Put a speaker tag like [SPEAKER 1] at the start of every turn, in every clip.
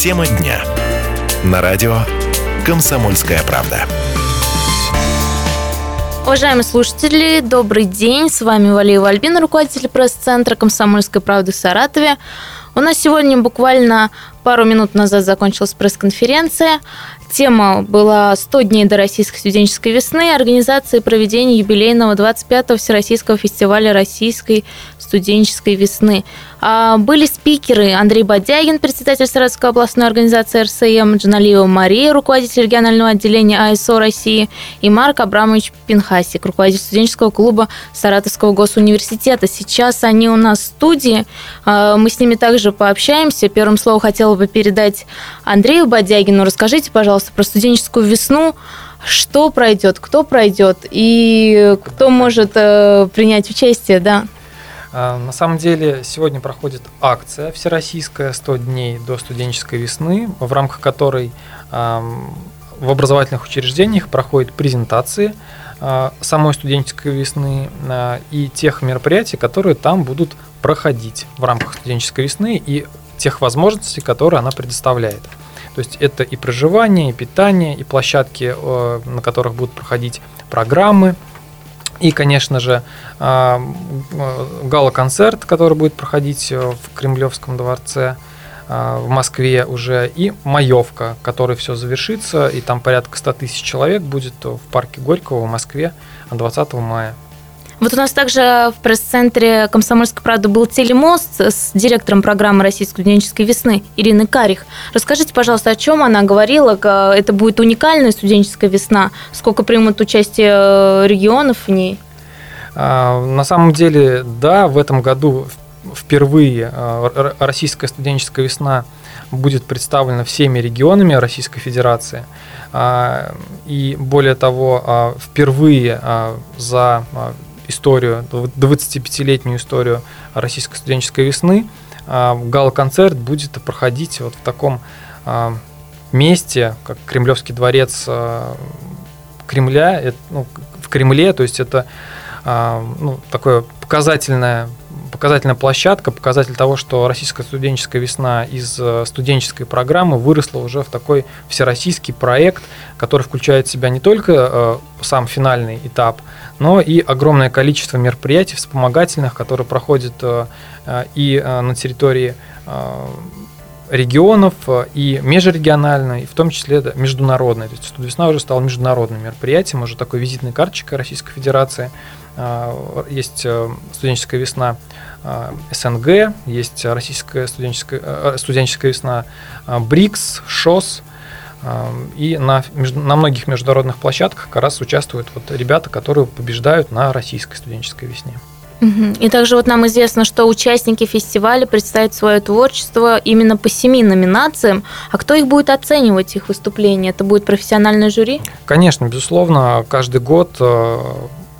[SPEAKER 1] Тема дня. На радио «Комсомольская правда».
[SPEAKER 2] Уважаемые слушатели, добрый день. С вами Валиева Альбина, руководитель пресс-центра «Комсомольской правды» в Саратове. У нас сегодня буквально пару минут назад закончилась пресс-конференция. Тема была «100 дней до Российской студенческой весны. Организация и проведение юбилейного 25-го Всероссийского фестиваля Российской студенческой весны». А, были спикеры Андрей Бодягин, председатель Саратовской областной организации РСМ, Джаналиева Мария, руководитель регионального отделения АСО России, и Марк Абрамович Пинхасик, руководитель студенческого клуба Саратовского госуниверситета. Сейчас они у нас в студии. А, мы с ними также пообщаемся. Первым словом хотела бы передать Андрею Бодягину. Расскажите, пожалуйста, про студенческую весну что пройдет, кто пройдет и кто может э, принять участие, да.
[SPEAKER 3] А, на самом деле сегодня проходит акция всероссийская «100 дней до студенческой весны», в рамках которой в образовательных учреждениях проходят презентации а, самой студенческой весны а, и тех мероприятий, которые там будут проходить в рамках студенческой весны и тех возможностей, которые она предоставляет. То есть это и проживание, и питание, и площадки, на которых будут проходить программы, и, конечно же, а, гала-концерт, который будет проходить э, в Кремлевском дворце в Москве уже, и маевка, который все завершится, и там порядка 100 тысяч человек будет в парке Горького в Москве 20 мая.
[SPEAKER 2] Вот у нас также в пресс-центре «Комсомольской правды» был телемост с директором программы «Российской студенческой весны» Ириной Карих. Расскажите, пожалуйста, о чем она говорила? Это будет уникальная студенческая весна? Сколько примут участие э, регионов в ней?
[SPEAKER 3] А, на самом деле, да, в этом году впервые э, российская студенческая весна будет представлена всеми регионами Российской Федерации. А, и более того, а, впервые за историю, 25-летнюю историю российской студенческой весны, а, гала-концерт будет проходить вот в таком а, месте, как Кремлевский дворец а, Кремля, ну, в Кремле, то есть это ну, такое показательное показательная площадка, показатель того, что российская студенческая весна из э, студенческой программы выросла уже в такой всероссийский проект, который включает в себя не только э, сам финальный этап, но и огромное количество мероприятий вспомогательных, которые проходят э, и на территории регионов и межрегионально, и в том числе да, международной. То есть студвесна уже стала международным мероприятием, уже такой визитной карточкой Российской Федерации. Есть студенческая весна СНГ, есть российская студенческая, э, студенческая весна БРИКС, ШОС, и на, на многих международных площадках как раз участвуют вот ребята, которые побеждают на российской студенческой весне.
[SPEAKER 2] И также вот нам известно, что участники фестиваля представят свое творчество именно по семи номинациям. А кто их будет оценивать, их выступления? Это будет профессиональное жюри?
[SPEAKER 3] Конечно, безусловно. Каждый год э,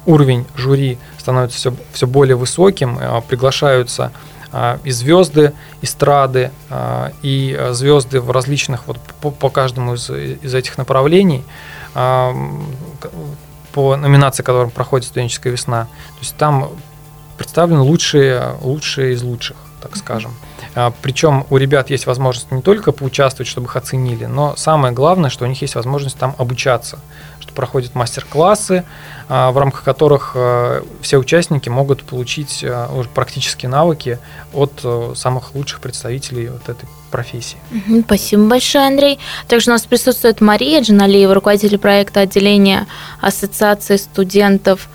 [SPEAKER 3] уровень жюри становится все, все более высоким, э, приглашаются и звезды эстрады, и звезды в различных, вот по, по каждому из, из этих направлений, по номинации, которым проходит студенческая весна. То есть там представлены лучшие, лучшие из лучших, так скажем. Причем у ребят есть возможность не только поучаствовать, чтобы их оценили, но самое главное, что у них есть возможность там обучаться что проходят мастер-классы, а, в рамках которых а, все участники могут получить а, уже практические навыки от самых лучших представителей вот этой профессии.
[SPEAKER 2] Спасибо большое, Андрей. Также у нас присутствует Мария Джаналиева, руководитель проекта отделения Ассоциации студентов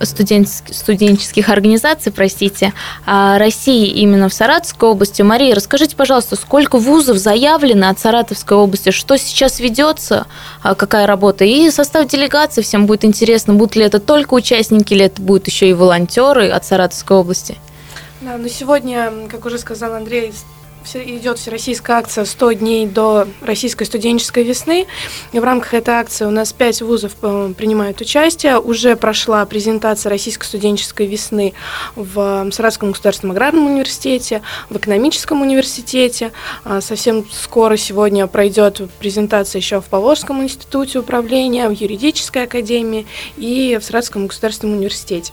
[SPEAKER 2] студенческих, организаций, простите, России именно в Саратовской области. Мария, расскажите, пожалуйста, сколько вузов заявлено от Саратовской области, что сейчас ведется, а, какая работа, и состав делегации всем будет интересно, будут ли это только участники, или это будут еще и волонтеры от Саратовской области?
[SPEAKER 4] Да, но сегодня, как уже сказал Андрей, идет всероссийская акция «100 дней до российской студенческой весны». И в рамках этой акции у нас пять вузов э, принимают участие. Уже прошла презентация российской студенческой весны в Саратовском государственном аграрном университете, в экономическом университете. А совсем скоро сегодня пройдет презентация еще в Поволжском институте управления, в юридической академии и в Саратовском государственном университете.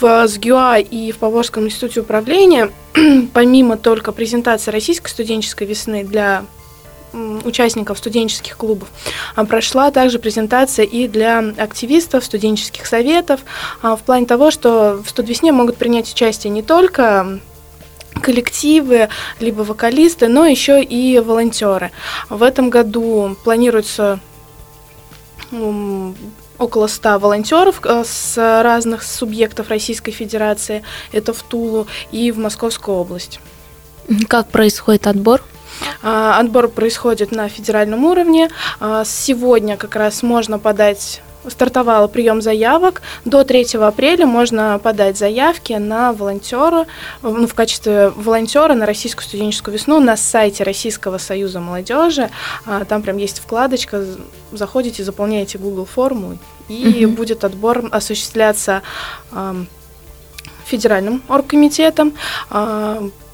[SPEAKER 4] В СГЮА и в Поволжском институте управления, помимо только презентации российской студенческой весны для участников студенческих клубов. А прошла также презентация и для активистов студенческих советов а, в плане того, что в студвесне могут принять участие не только коллективы, либо вокалисты, но еще и волонтеры. В этом году планируется около 100 волонтеров э, с разных субъектов Российской Федерации, это в Тулу и в Московскую область.
[SPEAKER 2] Как происходит отбор?
[SPEAKER 4] А, отбор происходит на федеральном уровне. А, сегодня как раз можно подать стартовал прием заявок. До 3 апреля можно подать заявки на волонтера, ну, в качестве волонтера на Российскую студенческую весну на сайте Российского союза молодежи. А, там прям есть вкладочка, заходите, заполняете Google форму, и угу. будет отбор осуществляться федеральным оргкомитетом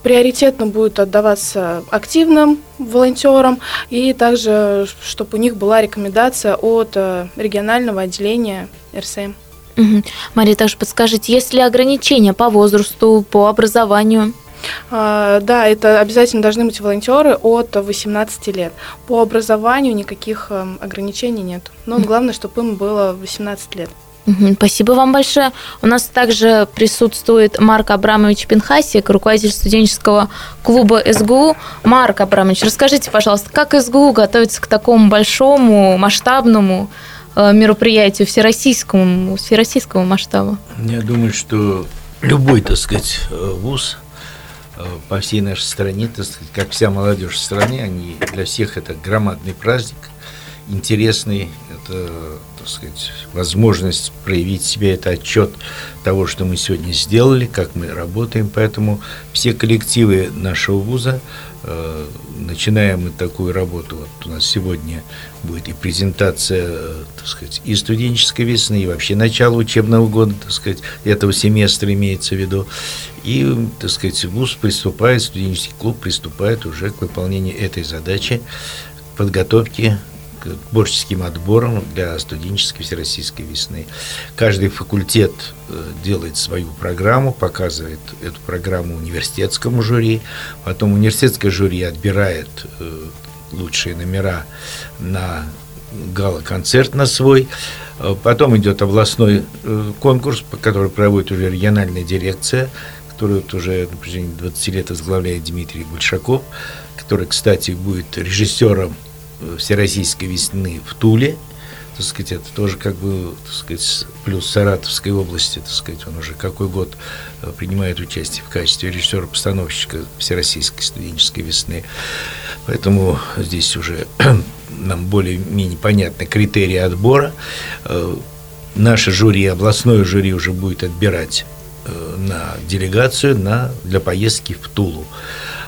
[SPEAKER 4] приоритетно будет отдаваться активным волонтерам и также, чтобы у них была рекомендация от э, регионального отделения РСМ.
[SPEAKER 2] Угу. Мария, также подскажите, есть ли ограничения по возрасту, по образованию?
[SPEAKER 4] А, да, это обязательно должны быть волонтеры от 18 лет. По образованию никаких эм, ограничений нет. Но главное, чтобы им было 18 лет.
[SPEAKER 2] Спасибо вам большое. У нас также присутствует Марк Абрамович Пинхасик, руководитель студенческого клуба СГУ. Марк Абрамович, расскажите, пожалуйста, как СГУ готовится к такому большому, масштабному э, мероприятию всероссийскому, всероссийского масштаба?
[SPEAKER 5] Я думаю, что любой, так сказать, э, вуз э, по всей нашей стране, так сказать, как вся молодежь в стране, они для всех это громадный праздник, интересный, это так сказать, возможность проявить себя, это отчет того, что мы сегодня сделали, как мы работаем. Поэтому все коллективы нашего вуза, э, начинаем мы такую работу. Вот у нас сегодня будет и презентация, э, так сказать, и студенческой весны, и вообще начало учебного года, так сказать, этого семестра имеется в виду. И, так сказать, вуз приступает, студенческий клуб приступает уже к выполнению этой задачи, подготовки творческим отборам для студенческой всероссийской весны. Каждый факультет э, делает свою программу, показывает эту программу университетскому жюри, потом университетское жюри отбирает э, лучшие номера на гала-концерт на свой. Э, потом идет областной конкурс, который проводит уже региональная дирекция, которую вот уже на протяжении 20 лет возглавляет Дмитрий Большаков, который, кстати, будет режиссером Всероссийской весны в Туле, так сказать, это тоже как бы, так сказать, плюс Саратовской области, так сказать, он уже какой год э, принимает участие в качестве режиссера-постановщика Всероссийской студенческой весны. Поэтому здесь уже нам более-менее понятны критерии отбора. Э, наше жюри, областное жюри уже будет отбирать э, на делегацию на, для поездки в Тулу.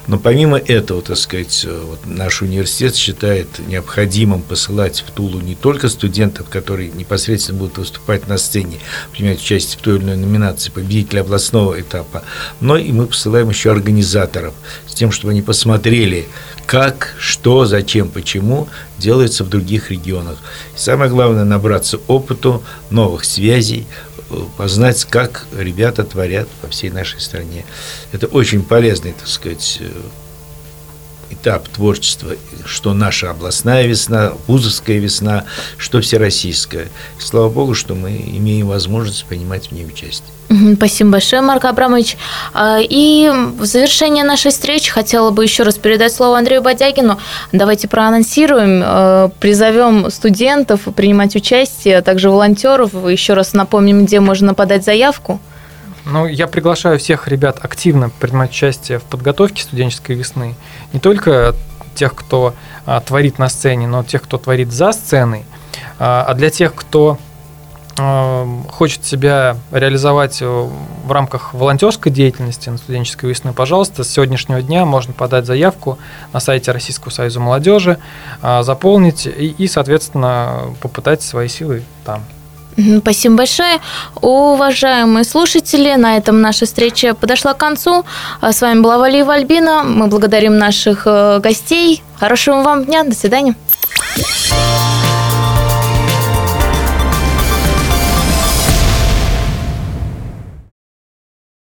[SPEAKER 5] Но помимо этого, так сказать, э, вот наш университет считает необходимым посылать в Тулу не только студентов, которые непосредственно будут выступать на сцене, принимать участие в той или иной номинации победителя областного этапа, но и мы посылаем еще организаторов с тем, чтобы они посмотрели, как, что, зачем, почему делается в других регионах. И самое главное набраться опыту, новых связей, познать, как ребята творят по всей нашей стране. Это очень полезный, так сказать, э, этап творчества, что наша областная весна, вузовская весна, что всероссийская. И слава Богу, что мы имеем возможность принимать в ней участие.
[SPEAKER 2] Спасибо большое, Марк Абрамович. А, и в завершение нашей встречи хотела бы еще раз передать слово Андрею Бодягину. Давайте проанонсируем, э, призовем студентов принимать участие, а также волонтеров. Еще раз напомним, где можно подать заявку.
[SPEAKER 3] Ну, я приглашаю всех ребят активно принимать участие в подготовке студенческой весны. Не только тех, кто а, творит на сцене, но тех, кто творит за сценой. А, а для тех, кто а, хочет себя реализовать в рамках волонтерской деятельности на студенческой весны, пожалуйста, с сегодняшнего дня можно подать заявку на сайте Российского союза молодежи, а, заполнить и соответственно, попытать свои силы там.
[SPEAKER 2] Спасибо большое. Уважаемые слушатели, на этом наша встреча подошла к концу. А с вами была Валиева Альбина. Мы благодарим наших э, гостей. Хорошего вам дня. До свидания.